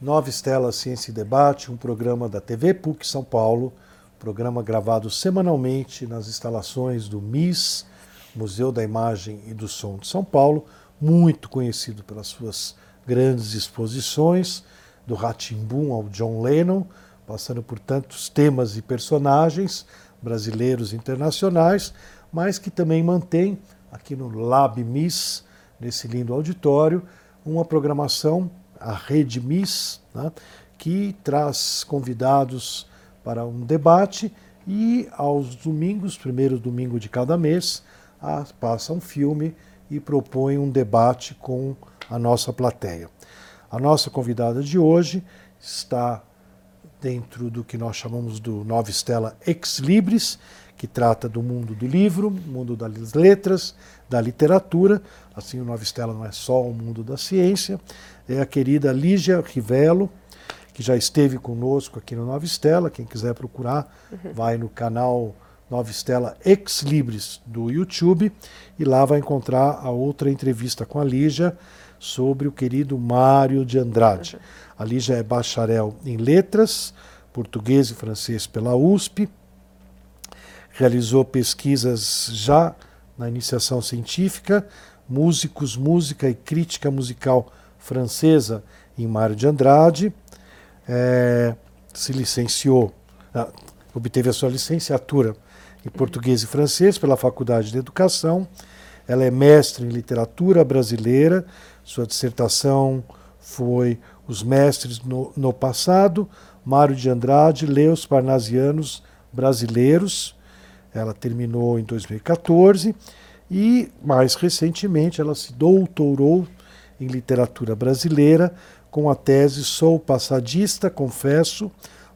Nova Estela Ciência e Debate, um programa da TV PUC São Paulo, programa gravado semanalmente nas instalações do MIS, Museu da Imagem e do Som de São Paulo, muito conhecido pelas suas grandes exposições, do Ratimbum ao John Lennon, passando por tantos temas e personagens brasileiros e internacionais, mas que também mantém aqui no Lab MIS, nesse lindo auditório, uma programação a Rede Miss, né, que traz convidados para um debate e aos domingos, primeiro domingo de cada mês, a, passa um filme e propõe um debate com a nossa plateia. A nossa convidada de hoje está dentro do que nós chamamos do Nova Estela Ex Libris, que trata do mundo do livro, mundo das letras, da literatura. Assim, o Nova Estela não é só o mundo da ciência, é a querida Lígia Rivello, que já esteve conosco aqui no Nova Estela. Quem quiser procurar, uhum. vai no canal Nova Estela Ex Libris do YouTube e lá vai encontrar a outra entrevista com a Lígia sobre o querido Mário de Andrade. Uhum. A Lígia é bacharel em letras, português e francês pela USP, realizou pesquisas já na iniciação científica, músicos, música e crítica musical francesa em Mário de Andrade, é, se licenciou, ah, obteve a sua licenciatura em português e francês pela Faculdade de Educação. Ela é mestre em literatura brasileira. Sua dissertação foi Os Mestres no, no Passado, Mário de Andrade, Leos Parnasianos Brasileiros. Ela terminou em 2014 e, mais recentemente, ela se doutorou em literatura brasileira, com a tese Sou Passadista, Confesso,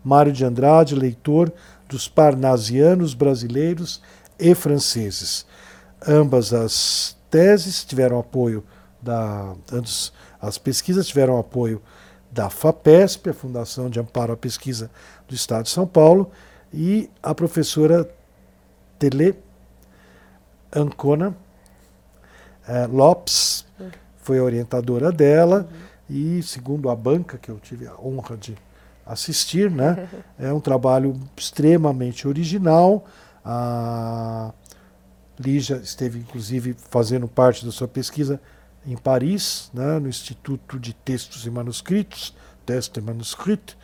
Mário de Andrade, leitor dos parnasianos brasileiros e franceses. Ambas as teses tiveram apoio da. As pesquisas tiveram apoio da FAPESP, a Fundação de Amparo à Pesquisa do Estado de São Paulo, e a professora Tele Ancona eh, Lopes, foi a orientadora dela uhum. e, segundo a banca, que eu tive a honra de assistir, né, é um trabalho extremamente original. A Lígia esteve, inclusive, fazendo parte da sua pesquisa em Paris, né, no Instituto de Textos e Manuscritos, Texto e Manuscrito,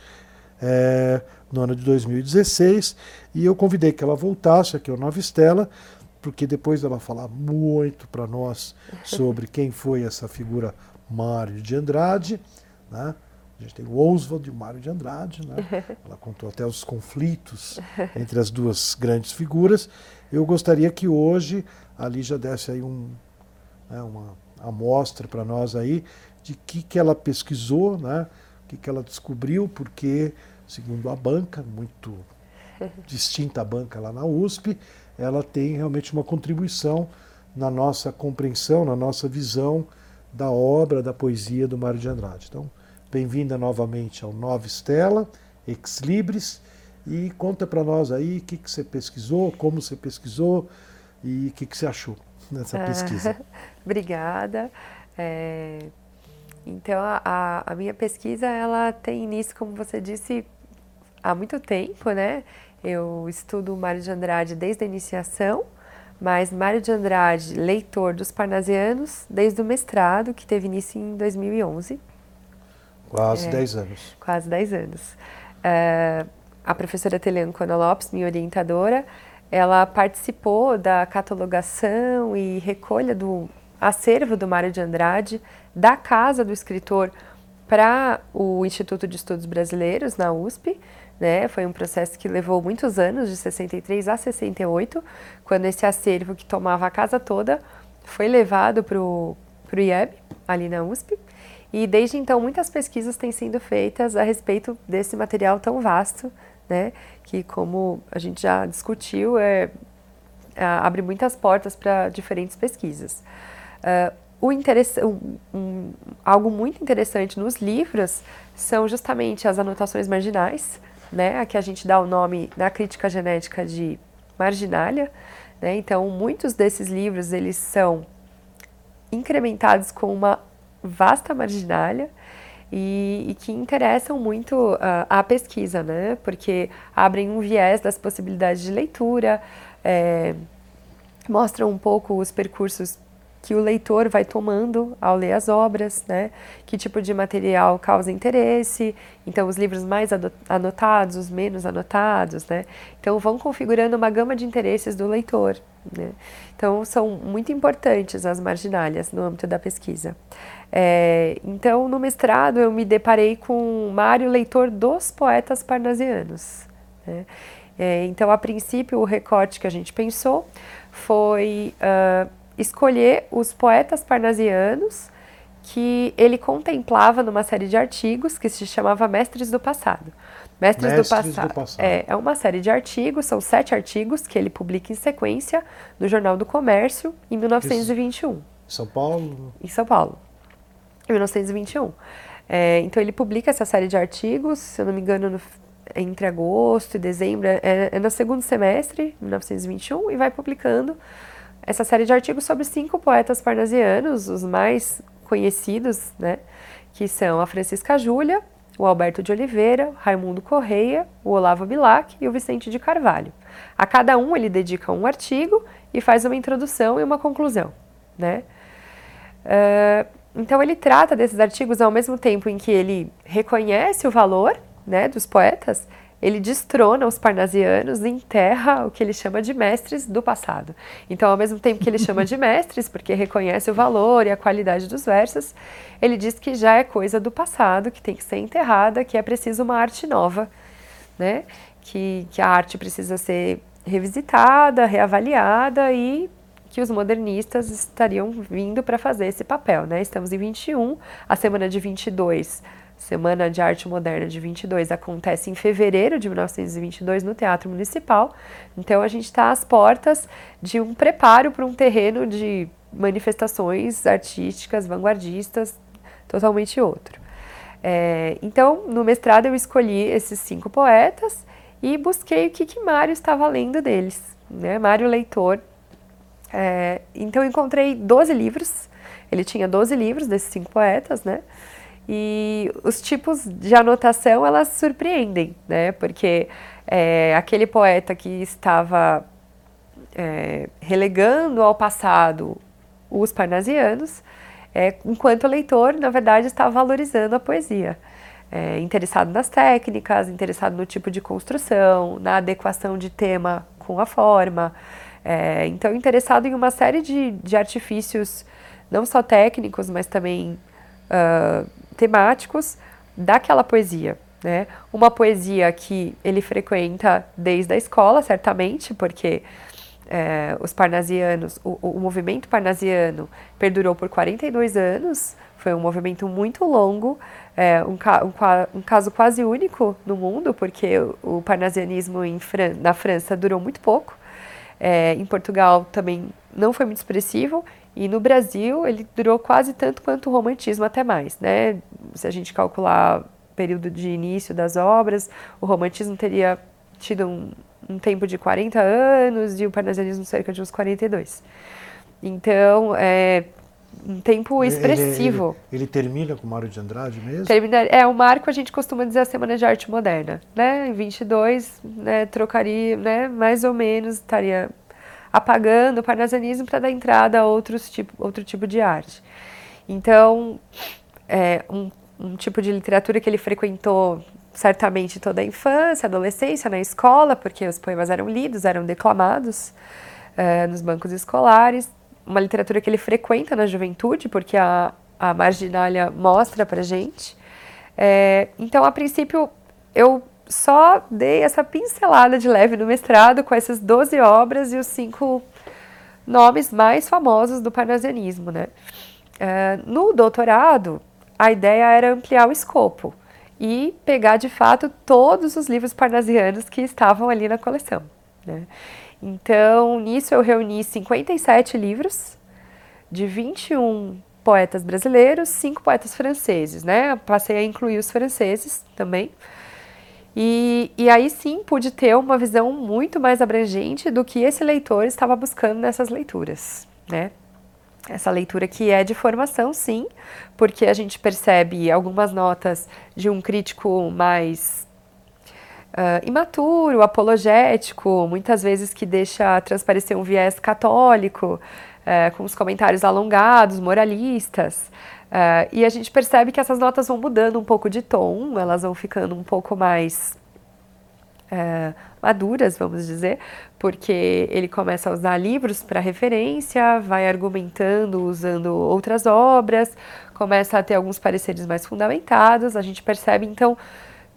é, no ano de 2016, e eu convidei que ela voltasse aqui ao Nova Estela porque depois ela falar muito para nós sobre quem foi essa figura Mário de Andrade, né? A gente tem o Oswald e o Mário de Andrade, né? Ela contou até os conflitos entre as duas grandes figuras. Eu gostaria que hoje a Lígia desse aí um, né, uma amostra para nós aí de que que ela pesquisou, né? O que que ela descobriu, porque segundo a banca, muito distinta a banca lá na USP, ela tem realmente uma contribuição na nossa compreensão, na nossa visão da obra, da poesia do Mário de Andrade. Então, bem-vinda novamente ao Nova Estela, Ex Libris, e conta para nós aí o que, que você pesquisou, como você pesquisou e o que, que você achou nessa ah, pesquisa. Obrigada. É... Então, a, a minha pesquisa, ela tem início, como você disse, há muito tempo, né? Eu estudo Mário de Andrade desde a iniciação, mas Mário de Andrade, leitor dos Parnasianos, desde o mestrado, que teve início em 2011. Quase 10 é, anos. Quase 10 anos. É, a professora Teleancona Lopes, minha orientadora, ela participou da catalogação e recolha do acervo do Mário de Andrade, da casa do escritor para o Instituto de Estudos Brasileiros, na USP, né? Foi um processo que levou muitos anos, de 63 a 68, quando esse acervo que tomava a casa toda foi levado para o IEB, ali na USP. E desde então muitas pesquisas têm sido feitas a respeito desse material tão vasto, né? Que como a gente já discutiu, é, é abre muitas portas para diferentes pesquisas. Uh, o um, um, algo muito interessante nos livros são justamente as anotações marginais, né? A que a gente dá o nome na crítica genética de marginalia, né? Então, muitos desses livros eles são incrementados com uma vasta marginalia e, e que interessam muito uh, a pesquisa, né? Porque abrem um viés das possibilidades de leitura, é, mostram um pouco os percursos que o leitor vai tomando ao ler as obras, né? Que tipo de material causa interesse, então os livros mais anotados, os menos anotados, né? Então vão configurando uma gama de interesses do leitor, né? Então são muito importantes as marginálias no âmbito da pesquisa. É, então no mestrado eu me deparei com Mário Leitor dos poetas parnasianos. Né? É, então a princípio o recorte que a gente pensou foi uh, escolher os poetas parnasianos que ele contemplava numa série de artigos que se chamava Mestres do Passado. Mestres, Mestres do, Passado. do, Passado. É, é uma série de artigos, são sete artigos que ele publica em sequência no Jornal do Comércio em 1921. Isso. São Paulo? Em São Paulo, em 1921. É, então ele publica essa série de artigos, se eu não me engano, no, entre agosto e dezembro, é, é no segundo semestre, 1921, e vai publicando essa série de artigos sobre cinco poetas parnasianos, os mais conhecidos, né, que são a Francisca Júlia, o Alberto de Oliveira, Raimundo Correia, o Olavo Bilac e o Vicente de Carvalho. A cada um ele dedica um artigo e faz uma introdução e uma conclusão, né? Uh, então ele trata desses artigos ao mesmo tempo em que ele reconhece o valor, né, dos poetas ele destrona os parnasianos e enterra o que ele chama de mestres do passado. Então, ao mesmo tempo que ele chama de mestres, porque reconhece o valor e a qualidade dos versos, ele diz que já é coisa do passado, que tem que ser enterrada, que é preciso uma arte nova, né? que, que a arte precisa ser revisitada, reavaliada e que os modernistas estariam vindo para fazer esse papel. Né? Estamos em 21, a semana de 22 Semana de Arte Moderna de 22 acontece em fevereiro de 1922 no Teatro Municipal. Então a gente está às portas de um preparo para um terreno de manifestações artísticas, vanguardistas, totalmente outro. É, então, no mestrado eu escolhi esses cinco poetas e busquei o que, que Mário estava lendo deles. Né? Mário Leitor. É, então, encontrei 12 livros. Ele tinha 12 livros desses cinco poetas, né? E os tipos de anotação elas surpreendem, né? Porque é, aquele poeta que estava é, relegando ao passado os parnasianos, é, enquanto leitor, na verdade, estava valorizando a poesia. É, interessado nas técnicas, interessado no tipo de construção, na adequação de tema com a forma. É, então, interessado em uma série de, de artifícios, não só técnicos, mas também uh, temáticos daquela poesia. Né? Uma poesia que ele frequenta desde a escola, certamente, porque é, os parnasianos, o, o, movimento parnasiano perdurou por 42 anos, foi um movimento muito longo, é, um, um, um, caso quase único no mundo, porque o, o parnasianismo Fran na França durou muito pouco, é, em Portugal também não foi muito expressivo, e no Brasil ele durou quase tanto quanto o romantismo, até mais. Né? Se a gente calcular o período de início das obras, o romantismo teria tido um, um tempo de 40 anos e o parnasianismo cerca de uns 42. Então, é um tempo expressivo. Ele, ele, ele, termina com Mário de Andrade mesmo? Termina, é, o marco a gente costuma dizer a Semana de Arte Moderna, né? Em 22, né, trocaria, né, mais ou menos, estaria apagando o parnasianismo para dar entrada a outros tipo, outro tipo de arte. Então, é um, um tipo de literatura que ele frequentou certamente toda a infância, adolescência, na escola, porque os poemas eram lidos, eram declamados é, nos bancos escolares. Uma literatura que ele frequenta na juventude, porque a, a marginália mostra para gente. É, então, a princípio, eu só dei essa pincelada de leve no mestrado com essas 12 obras e os cinco nomes mais famosos do parnasianismo. Né? Uh, no doutorado, a ideia era ampliar o escopo e pegar de fato todos os livros parnasianos que estavam ali na coleção. Né? Então, nisso eu reuni 57 livros de 21 poetas brasileiros, cinco poetas franceses, né? Passei a incluir os franceses também. E, e aí sim pude ter uma visão muito mais abrangente do que esse leitor estava buscando nessas leituras, né? essa leitura que é de formação, sim, porque a gente percebe algumas notas de um crítico mais uh, imaturo, apologético, muitas vezes que deixa transparecer um viés católico, uh, com os comentários alongados, moralistas. Uh, e a gente percebe que essas notas vão mudando um pouco de tom, elas vão ficando um pouco mais maduras, vamos dizer, porque ele começa a usar livros para referência, vai argumentando usando outras obras, começa a ter alguns pareceres mais fundamentados. A gente percebe então,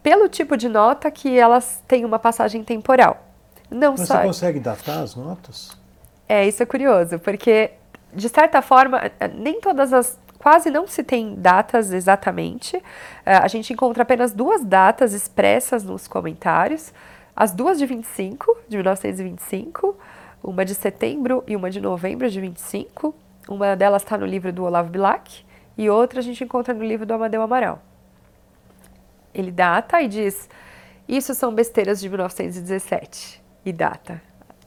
pelo tipo de nota, que elas têm uma passagem temporal. Não Mas só... você consegue datar as notas? É, isso é curioso, porque de certa forma, nem todas as quase não se tem datas exatamente. É, a gente encontra apenas duas datas expressas nos comentários as duas de 25, de 1925, uma de setembro e uma de novembro de 25. Uma delas está no livro do Olavo Bilac e outra a gente encontra no livro do Amadeu Amaral. Ele data e diz: Isso são besteiras de 1917. E data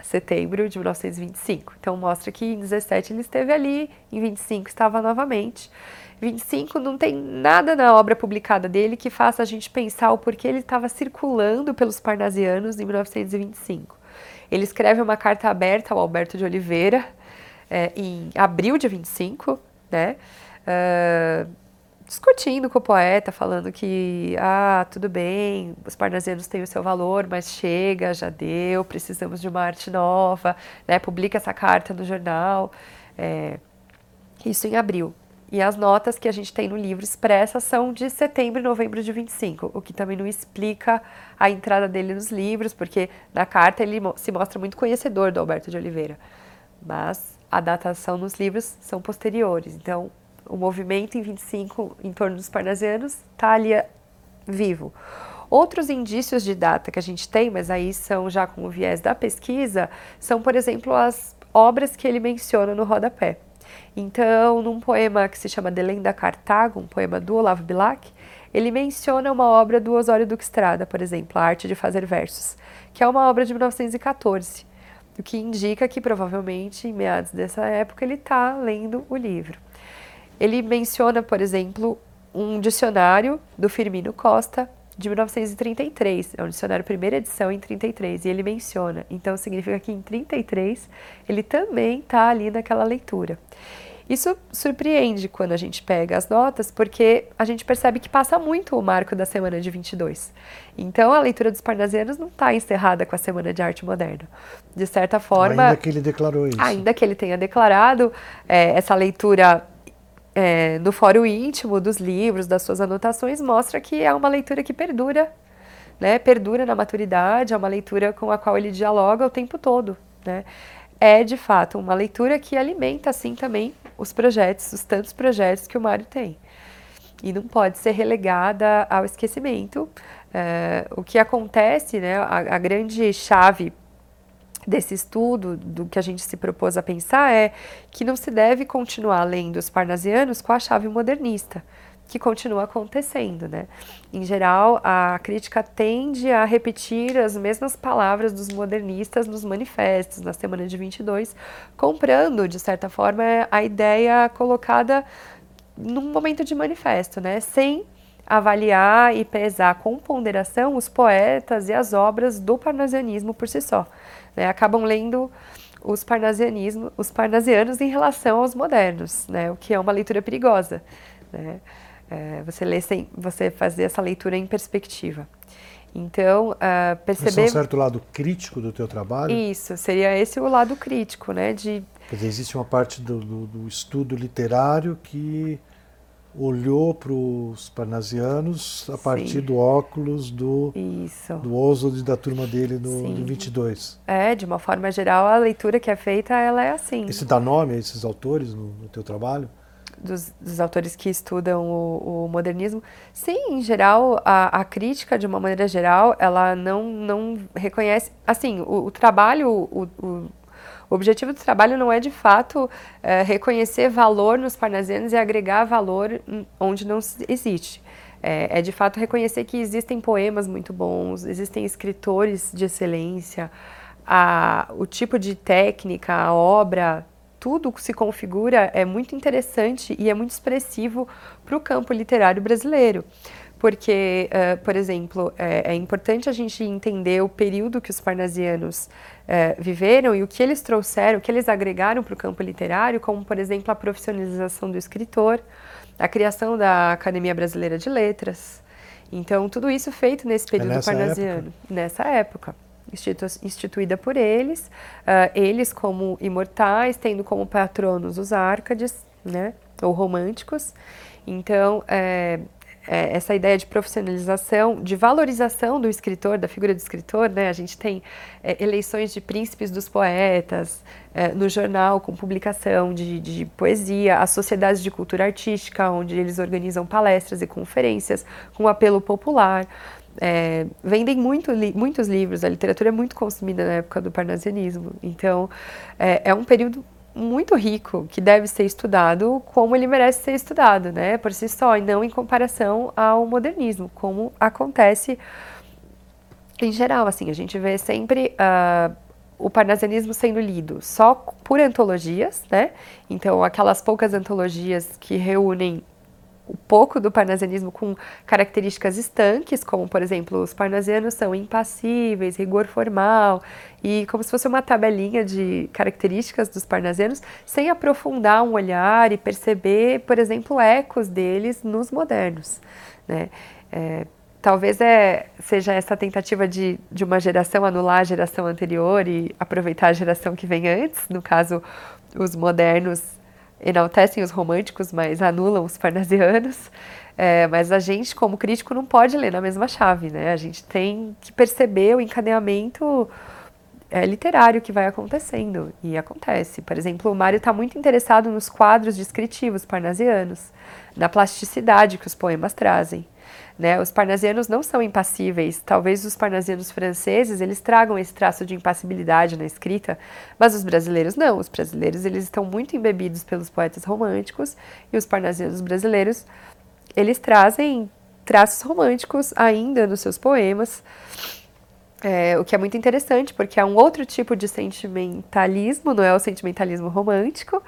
setembro de 1925. Então mostra que em 17 ele esteve ali, em 25 estava novamente. 25 não tem nada na obra publicada dele que faça a gente pensar o porquê ele estava circulando pelos parnasianos em 1925. Ele escreve uma carta aberta ao Alberto de Oliveira é, em abril de 25, né? Uh, discutindo com o poeta, falando que, ah, tudo bem, os parnasianos têm o seu valor, mas chega, já deu, precisamos de uma arte nova, né? Publica essa carta no jornal. É, isso em abril. E as notas que a gente tem no livro expressas são de setembro e novembro de 25, o que também não explica a entrada dele nos livros, porque na carta ele se mostra muito conhecedor do Alberto de Oliveira. Mas a datação nos livros são posteriores. Então, o movimento em 25 em torno dos parnasianos está ali eh, vivo. Outros indícios de data que a gente tem, mas aí são já com o viés da pesquisa, são, por exemplo, as obras que ele menciona no rodapé. Então, num poema que se chama Delenda Cartago, um poema do Olavo Bilac, ele menciona uma obra do Osório Duque Estrada, por exemplo, A Arte de Fazer Versos, que é uma obra de 1914, o que indica que provavelmente em meados dessa época ele está lendo o livro. Ele menciona, por exemplo, um dicionário do Firmino Costa, de 1933. É um dicionário primeira edição em 33 e ele menciona. Então significa que em 33 ele também está ali naquela leitura. Isso surpreende quando a gente pega as notas, porque a gente percebe que passa muito o marco da semana de 22. Então a leitura dos parnasianos não está encerrada com a semana de arte moderna. De certa forma. Ainda que ele declarou isso. Ainda que ele tenha declarado, é, essa leitura é, no fórum íntimo dos livros, das suas anotações, mostra que é uma leitura que perdura, né? Perdura na maturidade, é uma leitura com a qual ele dialoga o tempo todo, né? É, de fato, uma leitura que alimenta, assim, também os projetos, os tantos projetos que o Mário tem. E não pode ser relegada ao esquecimento. É, o que acontece, né, a, a grande chave desse estudo, do que a gente se propôs a pensar, é que não se deve continuar lendo os parnasianos com a chave modernista, que continua acontecendo, né? Em geral, a crítica tende a repetir as mesmas palavras dos modernistas nos manifestos, na semana de 22, comprando, de certa forma, a ideia colocada num momento de manifesto, né? Sem avaliar e pesar com ponderação os poetas e as obras do parnasianismo por si só né, acabam lendo os parnasianismo, os parnasianos em relação aos modernos, né, o que é uma leitura perigosa, né, é, você lê sem, você fazer essa leitura em perspectiva. Então, uh, perceber... Esse é um certo lado crítico do teu trabalho? Isso, seria esse o lado crítico, né? De... Quer dizer, existe uma parte do, do, do estudo literário que olhou para os parnasianos a partir Sim. do óculos do, Isso. do Oswald e da turma dele no, no 22. É, de uma forma geral, a leitura que é feita, ela é assim. Esse dá nome a esses autores no, no teu trabalho? Dos, dos, autores que estudam o, o, modernismo. Sim, em geral, a, a, crítica, de uma maneira geral, ela não, não reconhece... Assim, o, o trabalho, o, o o objetivo do trabalho não é, de fato, é, reconhecer valor nos parnasianos e agregar valor onde não existe. É, é, de fato, reconhecer que existem poemas muito bons, existem escritores de excelência, a, o tipo de técnica, a obra tudo se configura é muito interessante e é muito expressivo para o campo literário brasileiro. Porque, uh, por exemplo, é, é, importante a gente entender o período que os parnasianos uh, viveram e o que eles trouxeram, o que eles agregaram para o campo literário, como, por exemplo, a profissionalização do escritor, a criação da Academia Brasileira de Letras. Então, tudo isso feito nesse período é parnasiano, época. nessa época institu instituída por eles, uh, eles como imortais, tendo como patronos os árcades, né, ou românticos. Então, é, é, essa ideia de profissionalização, de valorização do escritor, da figura do escritor, né? A gente tem é, eleições de príncipes dos poetas é, no jornal com publicação de, de poesia, as sociedades de cultura artística, onde eles organizam palestras e conferências com apelo popular. É, vendem muito li muitos livros, a literatura é muito consumida na época do parnasianismo. Então, é, é, um período muito rico que deve ser estudado como ele merece ser estudado, né, por si só, e não em comparação ao modernismo, como acontece em geral. Assim, a gente vê sempre uh, o parnasianismo sendo lido só por antologias, né? Então, aquelas poucas antologias que reúnem um pouco do parnasianismo com características estanques, como, por exemplo, os parnasianos são impassíveis, rigor formal, e como se fosse uma tabelinha de características dos parnasianos, sem aprofundar um olhar e perceber, por exemplo, ecos deles nos modernos. Né? É, talvez é, seja essa tentativa de, de uma geração anular a geração anterior e aproveitar a geração que vem antes, no caso, os modernos enaltecem os românticos, mas anulam os parnasianos. É, mas a gente, como crítico, não pode ler na mesma chave, né? A gente tem que perceber o encadeamento é, literário que vai acontecendo. E acontece. Por exemplo, o Mário está muito interessado nos quadros descritivos parnasianos, na plasticidade que os poemas trazem. Né? Os parnasianos não são impassíveis. Talvez os parnasianos franceses eles tragam esse traço de impassibilidade na escrita, mas os brasileiros não. Os brasileiros eles estão muito embebidos pelos poetas românticos e os parnasianos brasileiros eles trazem traços românticos ainda nos seus poemas. É, o que é muito interessante, porque é um outro tipo de sentimentalismo, não é o sentimentalismo romântico,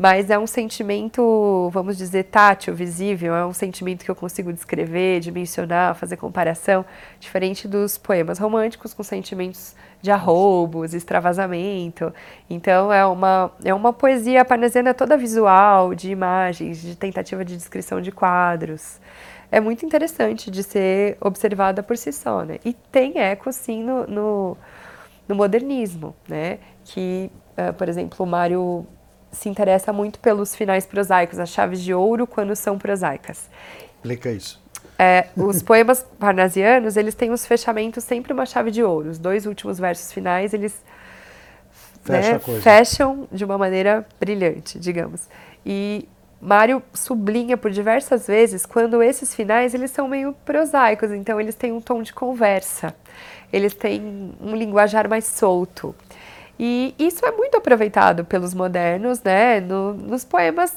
mas é um sentimento, vamos dizer, tátil, visível, é um sentimento que eu consigo descrever, dimensionar, fazer comparação, diferente dos poemas românticos com sentimentos de arroubos, extravasamento. Então é uma, é uma poesia parnasiana toda visual, de imagens, de tentativa de descrição de quadros. É muito interessante de ser observada por si só, né? E tem eco, sim, no, no, no modernismo, né? Que, uh, por exemplo, o Mário se interessa muito pelos finais prosaicos, as chaves de ouro quando são prosaicas. Explica isso. É, os poemas parnasianos, eles têm os fechamentos sempre uma chave de ouro. Os dois últimos versos finais, eles Fecha né, fecham de uma maneira brilhante, digamos. E Mário sublinha por diversas vezes quando esses finais eles são meio prosaicos, então eles têm um tom de conversa, eles têm um linguajar mais solto. E isso é muito aproveitado pelos modernos, né, no, nos poemas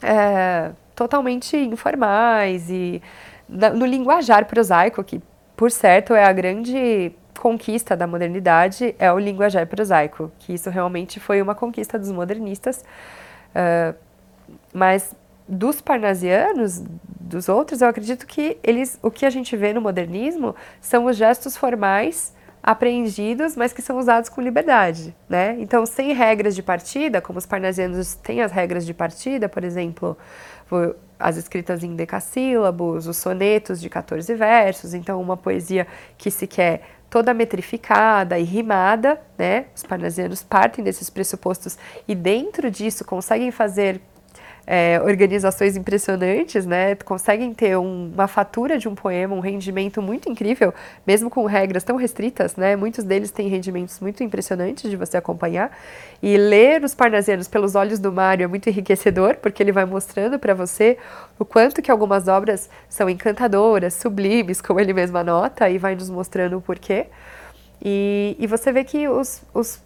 é, totalmente informais e no linguajar prosaico, que, por certo, é a grande conquista da modernidade, é o linguajar prosaico, que isso realmente foi uma conquista dos modernistas. Uh, mas dos parnasianos, dos outros, eu acredito que eles, o que a gente vê no modernismo são os gestos formais apreendidos, mas que são usados com liberdade, né? Então, sem regras de partida, como os parnasianos têm as regras de partida, por exemplo, as escritas em decassílabos, os sonetos de 14 versos, então uma poesia que se quer toda metrificada e rimada, né? Os parnasianos partem desses pressupostos e dentro disso conseguem fazer é, organizações impressionantes, né? Conseguem ter um, uma fatura de um poema, um rendimento muito incrível, mesmo com regras tão restritas, né? Muitos deles têm rendimentos muito impressionantes de você acompanhar. E ler os parnasianos pelos olhos do Mário é muito enriquecedor, porque ele vai mostrando para você o quanto que algumas obras são encantadoras, sublimes, como ele mesmo anota, e vai nos mostrando o porquê. E, e você vê que os, os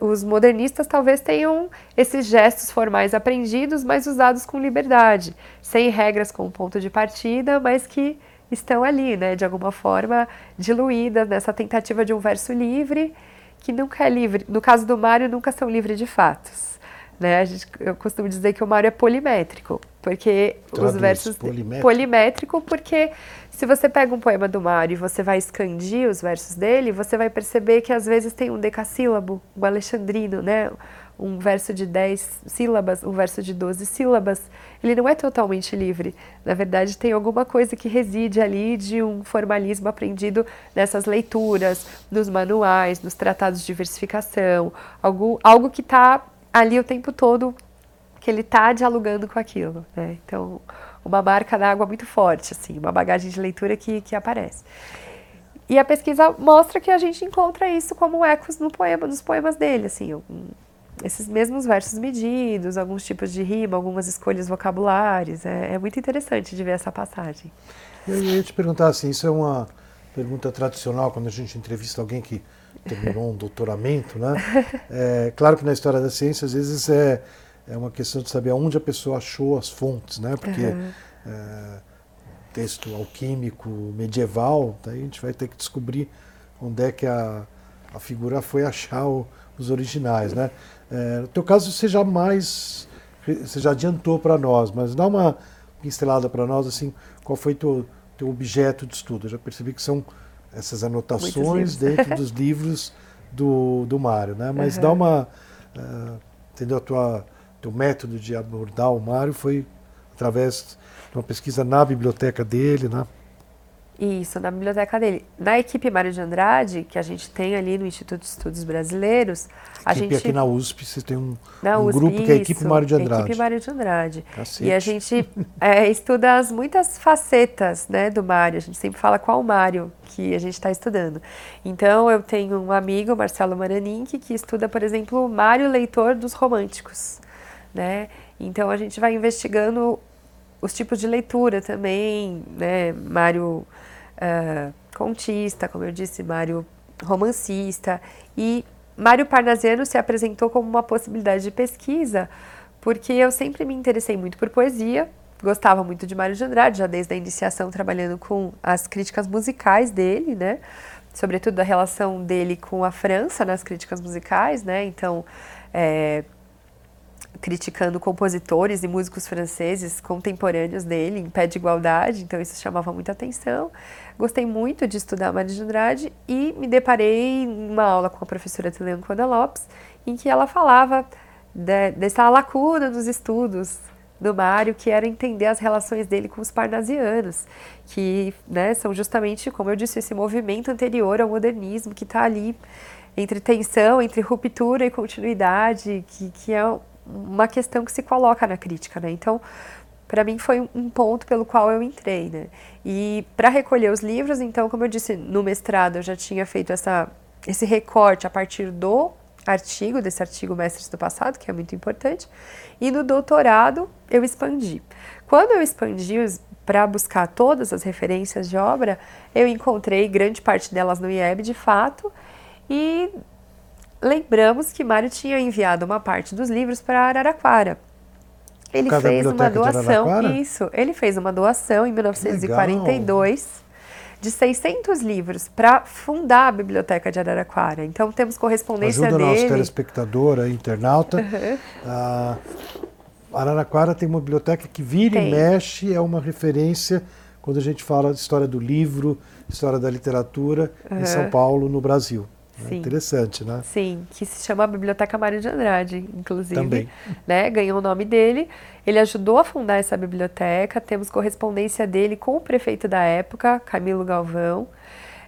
os modernistas talvez tenham esses gestos formais aprendidos, mas usados com liberdade, sem regras como ponto de partida, mas que estão ali, né, de alguma forma diluídas nessa tentativa de um verso livre, que nunca é livre. No caso do Mário, nunca são livres de fatos. Né? Gente, eu costumo dizer que o Mário é polimétrico, porque Traduz, os versos polimétrico. polimétrico, porque se você pega um poema do Mário e você vai escandir os versos dele, você vai perceber que às vezes tem um decassílabo, o alexandrino, né? um verso de 10 sílabas, um verso de 12 sílabas, ele não é totalmente livre. Na verdade, tem alguma coisa que reside ali de um formalismo aprendido nessas leituras, nos manuais, nos tratados de diversificação, algo, algo que está ali o tempo todo, que ele está dialogando com aquilo. Né? Então, uma marca d'água muito forte, assim, uma bagagem de leitura que, que aparece. E a pesquisa mostra que a gente encontra isso como ecos no poema, nos poemas dele, assim, esses mesmos versos medidos, alguns tipos de rima, algumas escolhas vocabulares. É, é muito interessante de ver essa passagem. Eu ia te perguntar assim, isso é uma pergunta tradicional quando a gente entrevista alguém que terminou um doutoramento, né? É, claro que na história da ciência às vezes é, é uma questão de saber aonde a pessoa achou as fontes, né? Porque uhum. é, texto alquímico medieval, daí a gente vai ter que descobrir onde é que a, a figura foi achar o, os originais, né? É, no teu caso, você já mais, você já adiantou para nós, mas dá uma pincelada para nós, assim, qual foi teu, teu objeto de estudo? Eu já percebi que são essas anotações dentro dos livros do, do Mário, né? Mas uhum. dá uma, uh, entendeu? A tua, teu método de abordar o Mário foi através de uma pesquisa na biblioteca dele, né? Isso, na biblioteca dele. Na equipe Mário de Andrade, que a gente tem ali no Instituto de Estudos Brasileiros, a, a gente... aqui na USP, você tem um, um USP, grupo que é a equipe Mário de Andrade. equipe Mário de Andrade. Cacete. E a gente é, estuda as muitas facetas né, do Mário. A gente sempre fala qual Mário que a gente está estudando. Então, eu tenho um amigo, Marcelo Maranink, que estuda, por exemplo, o Mário Leitor dos Românticos. Né? Então, a gente vai investigando os tipos de leitura também, né? Mário uh, contista, como eu disse, Mário romancista. E Mário Parnasiano se apresentou como uma possibilidade de pesquisa, porque eu sempre me interessei muito por poesia, gostava muito de Mário de Andrade, já desde a iniciação trabalhando com as críticas musicais dele, né? Sobretudo a relação dele com a França nas críticas musicais, né? Então, é, criticando compositores e músicos franceses contemporâneos dele em pé de igualdade, então isso chamava muita atenção. Gostei muito de estudar Maria de Andrade e me deparei em uma aula com a professora Tiliane Coda Lopes, em que ela falava de, dessa lacuna nos estudos do Mário, que era entender as relações dele com os parnasianos, que né, são justamente, como eu disse, esse movimento anterior ao modernismo que está ali entre tensão, entre ruptura e continuidade, que, que é uma questão que se coloca na crítica, né? Então, para mim foi um ponto pelo qual eu entrei, né? E para recolher os livros, então, como eu disse, no mestrado eu já tinha feito essa, esse recorte a partir do artigo, desse artigo Mestres do Passado, que é muito importante, e no doutorado eu expandi. Quando eu expandi para buscar todas as referências de obra, eu encontrei grande parte delas no IEB de fato, e lembramos que Mário tinha enviado uma parte dos livros para Araraquara. Ele fez uma doação, isso, ele fez uma doação em 1942 Legal. de 600 livros para fundar a biblioteca de Araraquara. Então temos correspondência Ajuda dele. Ajuda nosso telespectador, internauta. Uhum. Ah, Araraquara tem uma biblioteca que vira tem. e mexe, é uma referência quando a gente fala de história do livro, história da literatura uhum. em São Paulo, no Brasil. Sim. Interessante, né? Sim, que se chama Biblioteca Mário de Andrade, inclusive. Também. Né? Ganhou o nome dele. Ele ajudou a fundar essa biblioteca. Temos correspondência dele com o prefeito da época, Camilo Galvão,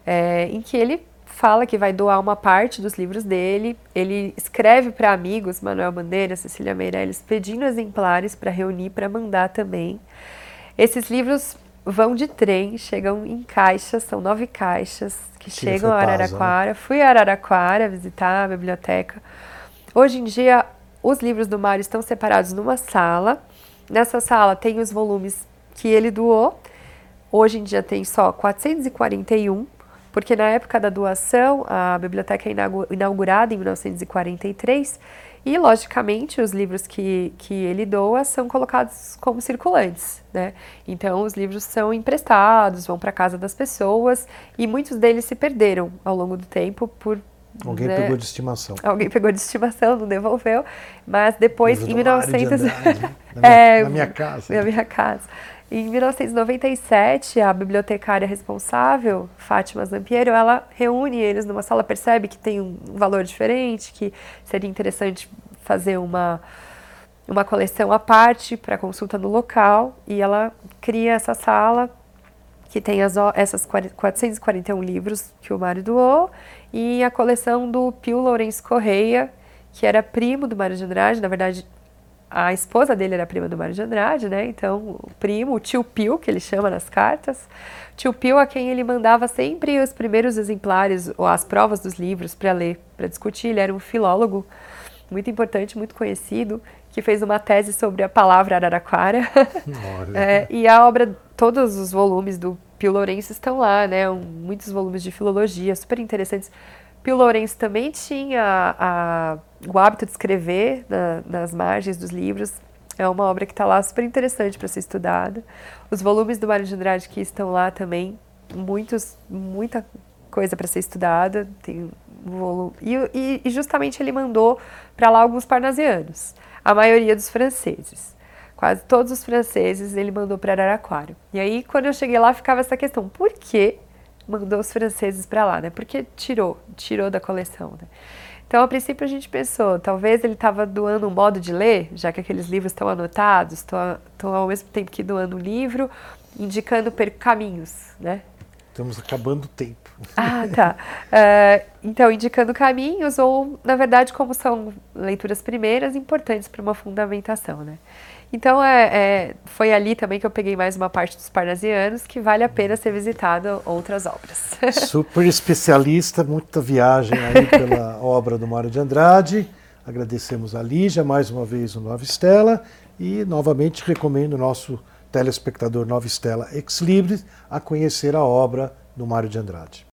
é, em que ele fala que vai doar uma parte dos livros dele. Ele escreve para amigos, Manuel Bandeira, Cecília Meirelles, pedindo exemplares para reunir, para mandar também. Esses livros vão de trem, chegam em caixas, são nove caixas que Sim, chegam a Araraquara. Né? Fui a Araraquara visitar a biblioteca. Hoje em dia, os livros do Mário estão separados numa sala. Nessa sala tem os volumes que ele doou. Hoje em dia tem só 441, porque na época da doação, a biblioteca é inaugurada em 1943 e, logicamente, os livros que, que ele doa são colocados como circulantes, né? Então, os livros são emprestados, vão para casa das pessoas e muitos deles se perderam ao longo do tempo por Alguém né? pegou de estimação. Alguém pegou de estimação, não devolveu. Mas depois, em 1900. De Andrade, né? na, minha, é, na minha casa. Na minha casa. Em 1997, a bibliotecária responsável, Fátima Zampiero, ela reúne eles numa sala, percebe que tem um valor diferente, que seria interessante fazer uma, uma coleção à parte para consulta no local, e ela cria essa sala que tem as, essas 441 livros que o Mário doou, e a coleção do Pio Lourenço Correia, que era primo do Mário de Andrade, na verdade a esposa dele era prima do Mário de Andrade, né? Então, o primo, o tio Pio, que ele chama nas cartas, tio Pio a quem ele mandava sempre os primeiros exemplares ou as provas dos livros para ler, para discutir. Ele era um filólogo muito importante, muito conhecido, que fez uma tese sobre a palavra araraquara. é, e a obra, todos os volumes do Pio Lourenço estão lá, né? Muitos volumes de filologia, super interessantes. Pio Lourenço também tinha a, o hábito de escrever na, nas margens dos livros. É uma obra que está lá super interessante para ser estudada. Os volumes do Mário de Andrade que estão lá também, muitos, muita coisa para ser estudada. Tem um volume. E, e, e justamente ele mandou para lá alguns parnasianos, a maioria dos franceses. Quase todos os franceses ele mandou para Araraquara. E aí, quando eu cheguei lá, ficava essa questão: por que mandou os franceses para lá, né? Porque tirou, tirou da coleção, né? Então, a princípio, a gente pensou, talvez ele estava doando um modo de ler, já que aqueles livros estão anotados, estão ao mesmo tempo que doando um livro, indicando caminhos, né? Estamos acabando o tempo. Ah, tá. Uh, então, indicando caminhos, ou, na verdade, como são leituras primeiras, importantes para uma fundamentação, né? Então é, é, foi ali também que eu peguei mais uma parte dos parnasianos que vale a pena ser visitado outras obras. Super especialista, muita viagem aí pela obra do Mário de Andrade. Agradecemos a Lígia mais uma vez o Nova Estela e novamente recomendo o nosso telespectador Nova Estela Ex Libris a conhecer a obra do Mário de Andrade.